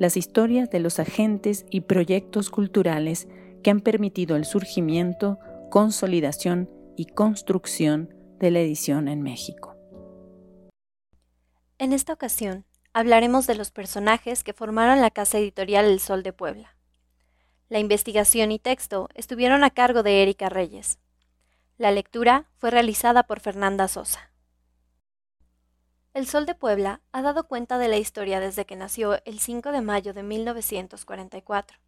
las historias de los agentes y proyectos culturales que han permitido el surgimiento, consolidación y construcción de la edición en México. En esta ocasión hablaremos de los personajes que formaron la casa editorial El Sol de Puebla. La investigación y texto estuvieron a cargo de Erika Reyes. La lectura fue realizada por Fernanda Sosa. El Sol de Puebla ha dado cuenta de la historia desde que nació el 5 de mayo de 1944.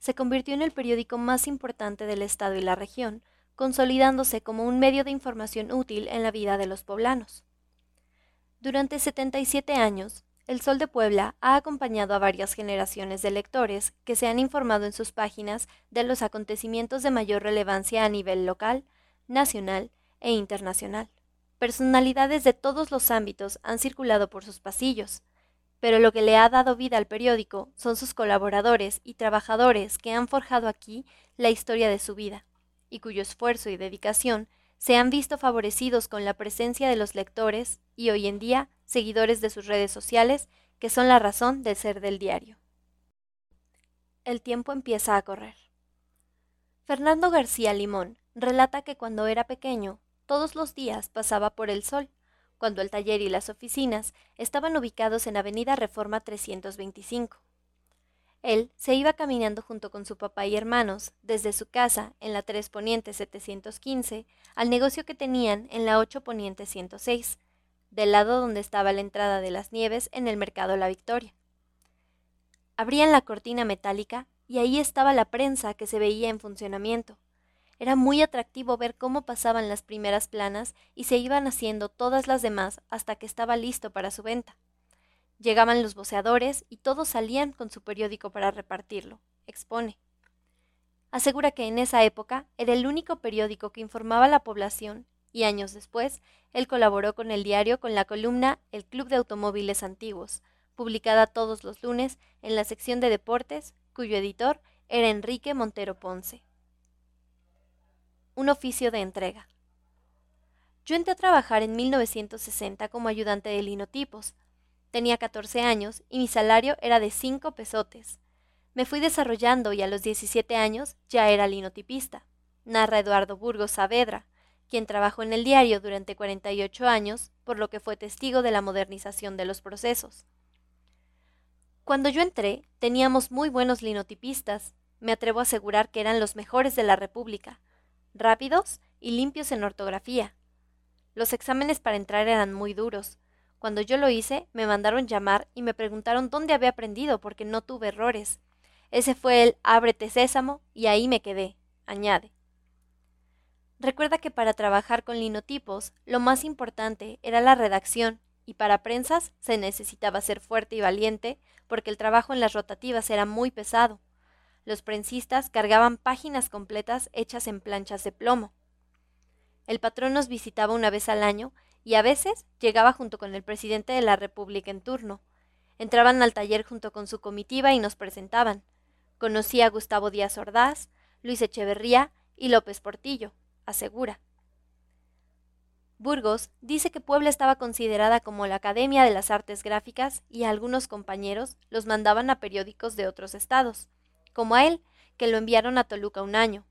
Se convirtió en el periódico más importante del estado y la región, consolidándose como un medio de información útil en la vida de los poblanos. Durante 77 años, El Sol de Puebla ha acompañado a varias generaciones de lectores que se han informado en sus páginas de los acontecimientos de mayor relevancia a nivel local, nacional e internacional. Personalidades de todos los ámbitos han circulado por sus pasillos, pero lo que le ha dado vida al periódico son sus colaboradores y trabajadores que han forjado aquí la historia de su vida, y cuyo esfuerzo y dedicación se han visto favorecidos con la presencia de los lectores y hoy en día seguidores de sus redes sociales, que son la razón de ser del diario. El tiempo empieza a correr. Fernando García Limón relata que cuando era pequeño todos los días pasaba por el sol, cuando el taller y las oficinas estaban ubicados en Avenida Reforma 325. Él se iba caminando junto con su papá y hermanos desde su casa en la 3 Poniente 715 al negocio que tenían en la 8 Poniente 106, del lado donde estaba la entrada de las nieves en el mercado La Victoria. Abrían la cortina metálica y ahí estaba la prensa que se veía en funcionamiento. Era muy atractivo ver cómo pasaban las primeras planas y se iban haciendo todas las demás hasta que estaba listo para su venta. Llegaban los voceadores y todos salían con su periódico para repartirlo, expone. Asegura que en esa época era el único periódico que informaba a la población y años después él colaboró con el diario con la columna El Club de Automóviles Antiguos, publicada todos los lunes en la sección de deportes, cuyo editor era Enrique Montero Ponce un oficio de entrega. Yo entré a trabajar en 1960 como ayudante de linotipos. Tenía 14 años y mi salario era de 5 pesotes. Me fui desarrollando y a los 17 años ya era linotipista, narra Eduardo Burgos Saavedra, quien trabajó en el diario durante 48 años, por lo que fue testigo de la modernización de los procesos. Cuando yo entré, teníamos muy buenos linotipistas. Me atrevo a asegurar que eran los mejores de la República, rápidos y limpios en ortografía. Los exámenes para entrar eran muy duros. Cuando yo lo hice, me mandaron llamar y me preguntaron dónde había aprendido porque no tuve errores. Ese fue el ábrete sésamo y ahí me quedé, añade. Recuerda que para trabajar con linotipos, lo más importante era la redacción, y para prensas se necesitaba ser fuerte y valiente, porque el trabajo en las rotativas era muy pesado. Los prensistas cargaban páginas completas hechas en planchas de plomo. El patrón nos visitaba una vez al año y a veces llegaba junto con el presidente de la República en turno. Entraban al taller junto con su comitiva y nos presentaban. Conocí a Gustavo Díaz Ordaz, Luis Echeverría y López Portillo, asegura. Burgos dice que Puebla estaba considerada como la Academia de las Artes Gráficas y algunos compañeros los mandaban a periódicos de otros estados como a él, que lo enviaron a Toluca un año.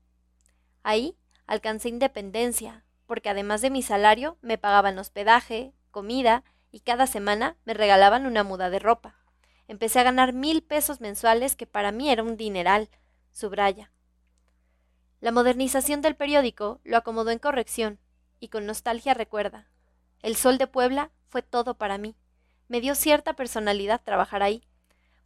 Ahí alcancé independencia, porque además de mi salario me pagaban hospedaje, comida y cada semana me regalaban una muda de ropa. Empecé a ganar mil pesos mensuales que para mí era un dineral, subraya. La modernización del periódico lo acomodó en corrección y con nostalgia recuerda. El sol de Puebla fue todo para mí. Me dio cierta personalidad trabajar ahí.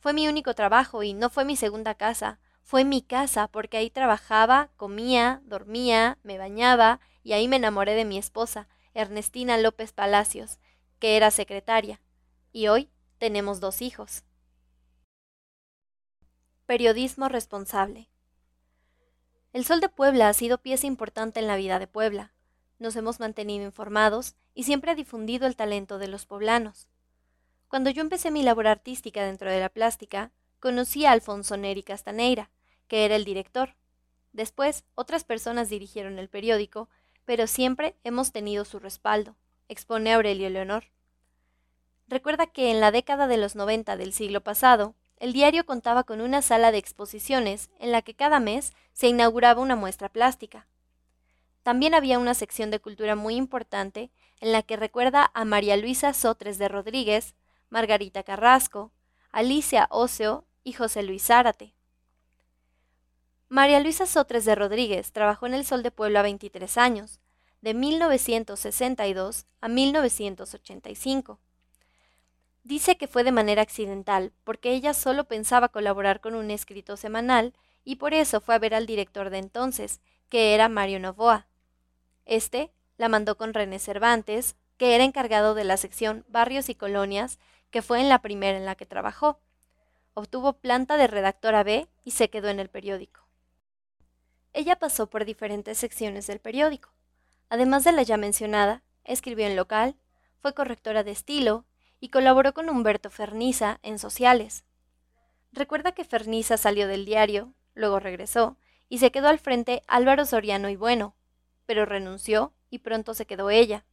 Fue mi único trabajo y no fue mi segunda casa. Fue mi casa porque ahí trabajaba, comía, dormía, me bañaba y ahí me enamoré de mi esposa, Ernestina López Palacios, que era secretaria. Y hoy tenemos dos hijos. Periodismo responsable. El Sol de Puebla ha sido pieza importante en la vida de Puebla. Nos hemos mantenido informados y siempre ha difundido el talento de los poblanos. Cuando yo empecé mi labor artística dentro de la plástica, conocí a Alfonso Neri Castaneira, que era el director. Después, otras personas dirigieron el periódico, pero siempre hemos tenido su respaldo, expone Aurelio Leonor. Recuerda que en la década de los 90 del siglo pasado, el diario contaba con una sala de exposiciones en la que cada mes se inauguraba una muestra plástica. También había una sección de cultura muy importante en la que recuerda a María Luisa Sotres de Rodríguez, Margarita Carrasco, Alicia Oceo y José Luis Zárate. María Luisa Sotres de Rodríguez trabajó en el Sol de Puebla 23 años, de 1962 a 1985 Dice que fue de manera accidental, porque ella solo pensaba colaborar con un escrito semanal y por eso fue a ver al director de entonces, que era Mario Novoa. Este la mandó con René Cervantes, que era encargado de la sección Barrios y Colonias, que fue en la primera en la que trabajó. Obtuvo planta de redactora B y se quedó en el periódico. Ella pasó por diferentes secciones del periódico. Además de la ya mencionada, escribió en local, fue correctora de estilo, y colaboró con Humberto Ferniza en Sociales. Recuerda que Ferniza salió del diario, luego regresó, y se quedó al frente Álvaro Soriano y Bueno, pero renunció y pronto se quedó ella.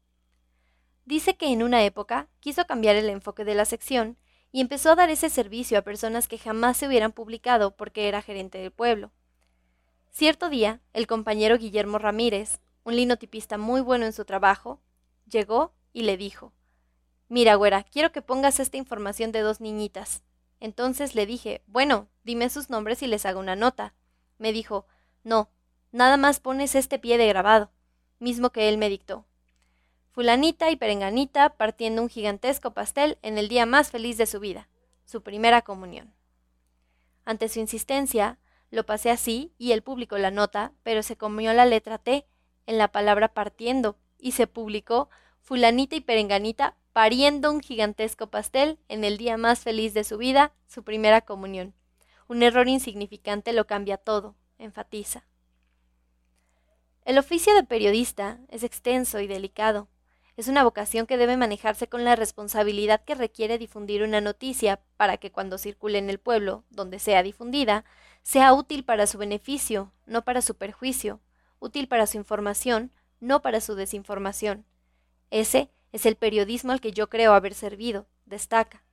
Dice que en una época quiso cambiar el enfoque de la sección y empezó a dar ese servicio a personas que jamás se hubieran publicado porque era gerente del pueblo. Cierto día, el compañero Guillermo Ramírez, un linotipista muy bueno en su trabajo, llegó y le dijo Mira, güera, quiero que pongas esta información de dos niñitas. Entonces le dije, bueno, dime sus nombres y les hago una nota. Me dijo, no, nada más pones este pie de grabado, mismo que él me dictó. Fulanita y perenganita partiendo un gigantesco pastel en el día más feliz de su vida, su primera comunión. Ante su insistencia, lo pasé así y él publicó la nota, pero se comió la letra T en la palabra partiendo y se publicó Fulanita y perenganita pariendo un gigantesco pastel en el día más feliz de su vida, su primera comunión. Un error insignificante lo cambia todo, enfatiza. El oficio de periodista es extenso y delicado. Es una vocación que debe manejarse con la responsabilidad que requiere difundir una noticia para que cuando circule en el pueblo, donde sea difundida, sea útil para su beneficio, no para su perjuicio, útil para su información, no para su desinformación. Ese es el periodismo al que yo creo haber servido, destaca.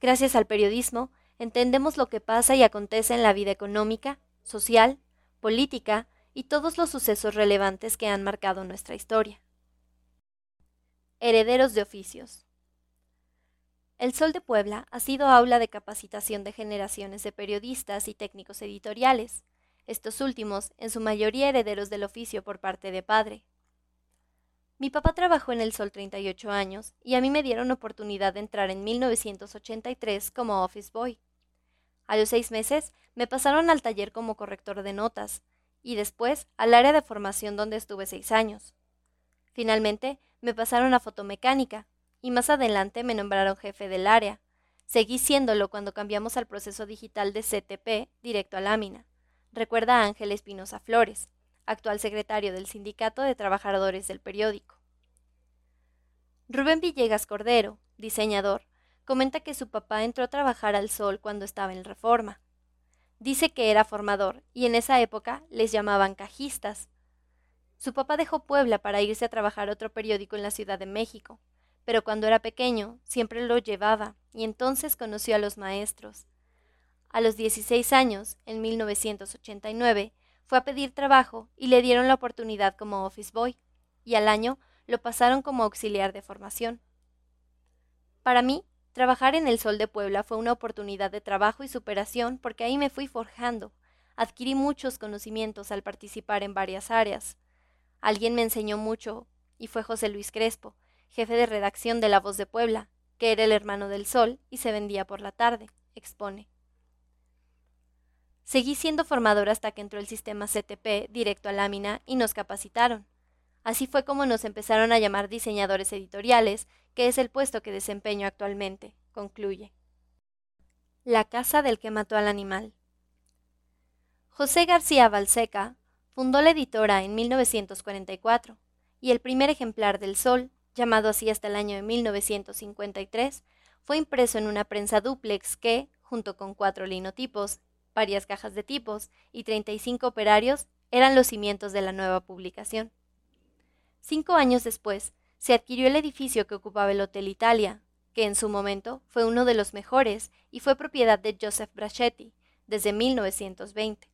Gracias al periodismo, entendemos lo que pasa y acontece en la vida económica, social, política y todos los sucesos relevantes que han marcado nuestra historia. Herederos de oficios. El Sol de Puebla ha sido aula de capacitación de generaciones de periodistas y técnicos editoriales, estos últimos en su mayoría herederos del oficio por parte de padre. Mi papá trabajó en el Sol 38 años y a mí me dieron oportunidad de entrar en 1983 como office boy. A los seis meses me pasaron al taller como corrector de notas y después al área de formación donde estuve seis años. Finalmente me pasaron a fotomecánica y más adelante me nombraron jefe del área. Seguí siéndolo cuando cambiamos al proceso digital de CTP directo a lámina. Recuerda a Ángel Espinosa Flores actual secretario del Sindicato de Trabajadores del periódico. Rubén Villegas Cordero, diseñador, comenta que su papá entró a trabajar al sol cuando estaba en reforma. Dice que era formador y en esa época les llamaban cajistas. Su papá dejó Puebla para irse a trabajar a otro periódico en la Ciudad de México, pero cuando era pequeño siempre lo llevaba y entonces conoció a los maestros. A los 16 años, en 1989, fue a pedir trabajo y le dieron la oportunidad como office boy, y al año lo pasaron como auxiliar de formación. Para mí, trabajar en el Sol de Puebla fue una oportunidad de trabajo y superación porque ahí me fui forjando, adquirí muchos conocimientos al participar en varias áreas. Alguien me enseñó mucho y fue José Luis Crespo, jefe de redacción de La Voz de Puebla, que era el hermano del Sol y se vendía por la tarde, expone. Seguí siendo formador hasta que entró el sistema CTP directo a lámina y nos capacitaron. Así fue como nos empezaron a llamar diseñadores editoriales, que es el puesto que desempeño actualmente, concluye. La casa del que mató al animal. José García Balseca fundó la editora en 1944 y el primer ejemplar del Sol, llamado así hasta el año de 1953, fue impreso en una prensa dúplex que, junto con cuatro linotipos, varias cajas de tipos y 35 operarios, eran los cimientos de la nueva publicación. Cinco años después, se adquirió el edificio que ocupaba el Hotel Italia, que en su momento fue uno de los mejores y fue propiedad de Joseph Brachetti desde 1920.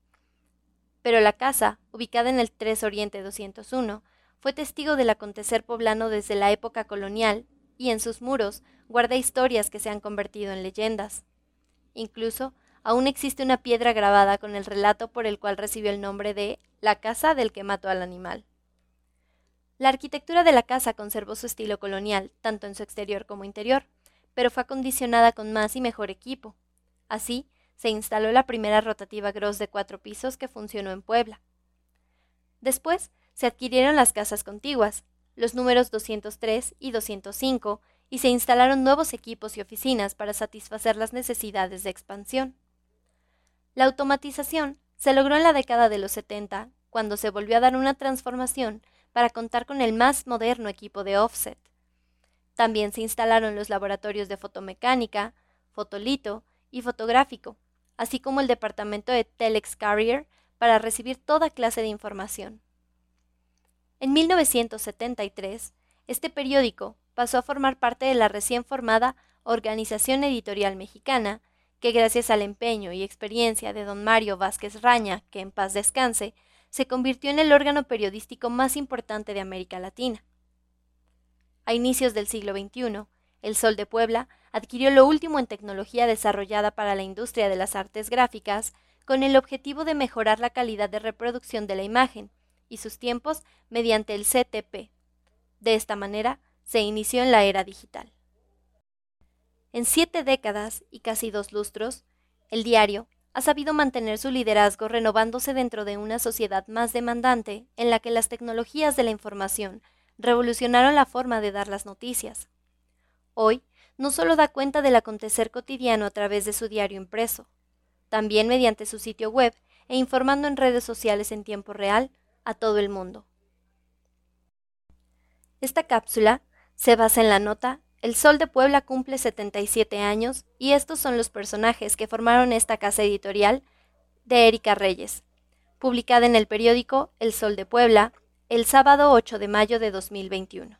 Pero la casa, ubicada en el 3 Oriente 201, fue testigo del acontecer poblano desde la época colonial y en sus muros guarda historias que se han convertido en leyendas. Incluso aún existe una piedra grabada con el relato por el cual recibió el nombre de la casa del que mató al animal. La arquitectura de la casa conservó su estilo colonial, tanto en su exterior como interior, pero fue acondicionada con más y mejor equipo. Así, se instaló la primera rotativa Gross de cuatro pisos que funcionó en Puebla. Después, se adquirieron las casas contiguas, los números 203 y 205, y se instalaron nuevos equipos y oficinas para satisfacer las necesidades de expansión. La automatización se logró en la década de los 70, cuando se volvió a dar una transformación para contar con el más moderno equipo de offset. También se instalaron los laboratorios de fotomecánica, fotolito y fotográfico, así como el departamento de Telex Carrier para recibir toda clase de información. En 1973, este periódico pasó a formar parte de la recién formada Organización Editorial Mexicana, que gracias al empeño y experiencia de don Mario Vázquez Raña, que en paz descanse, se convirtió en el órgano periodístico más importante de América Latina. A inicios del siglo XXI, El Sol de Puebla adquirió lo último en tecnología desarrollada para la industria de las artes gráficas con el objetivo de mejorar la calidad de reproducción de la imagen y sus tiempos mediante el CTP. De esta manera, se inició en la era digital. En siete décadas y casi dos lustros, el diario ha sabido mantener su liderazgo renovándose dentro de una sociedad más demandante en la que las tecnologías de la información revolucionaron la forma de dar las noticias. Hoy, no solo da cuenta del acontecer cotidiano a través de su diario impreso, también mediante su sitio web e informando en redes sociales en tiempo real a todo el mundo. Esta cápsula se basa en la nota el Sol de Puebla cumple 77 años y estos son los personajes que formaron esta casa editorial de Erika Reyes, publicada en el periódico El Sol de Puebla el sábado 8 de mayo de 2021.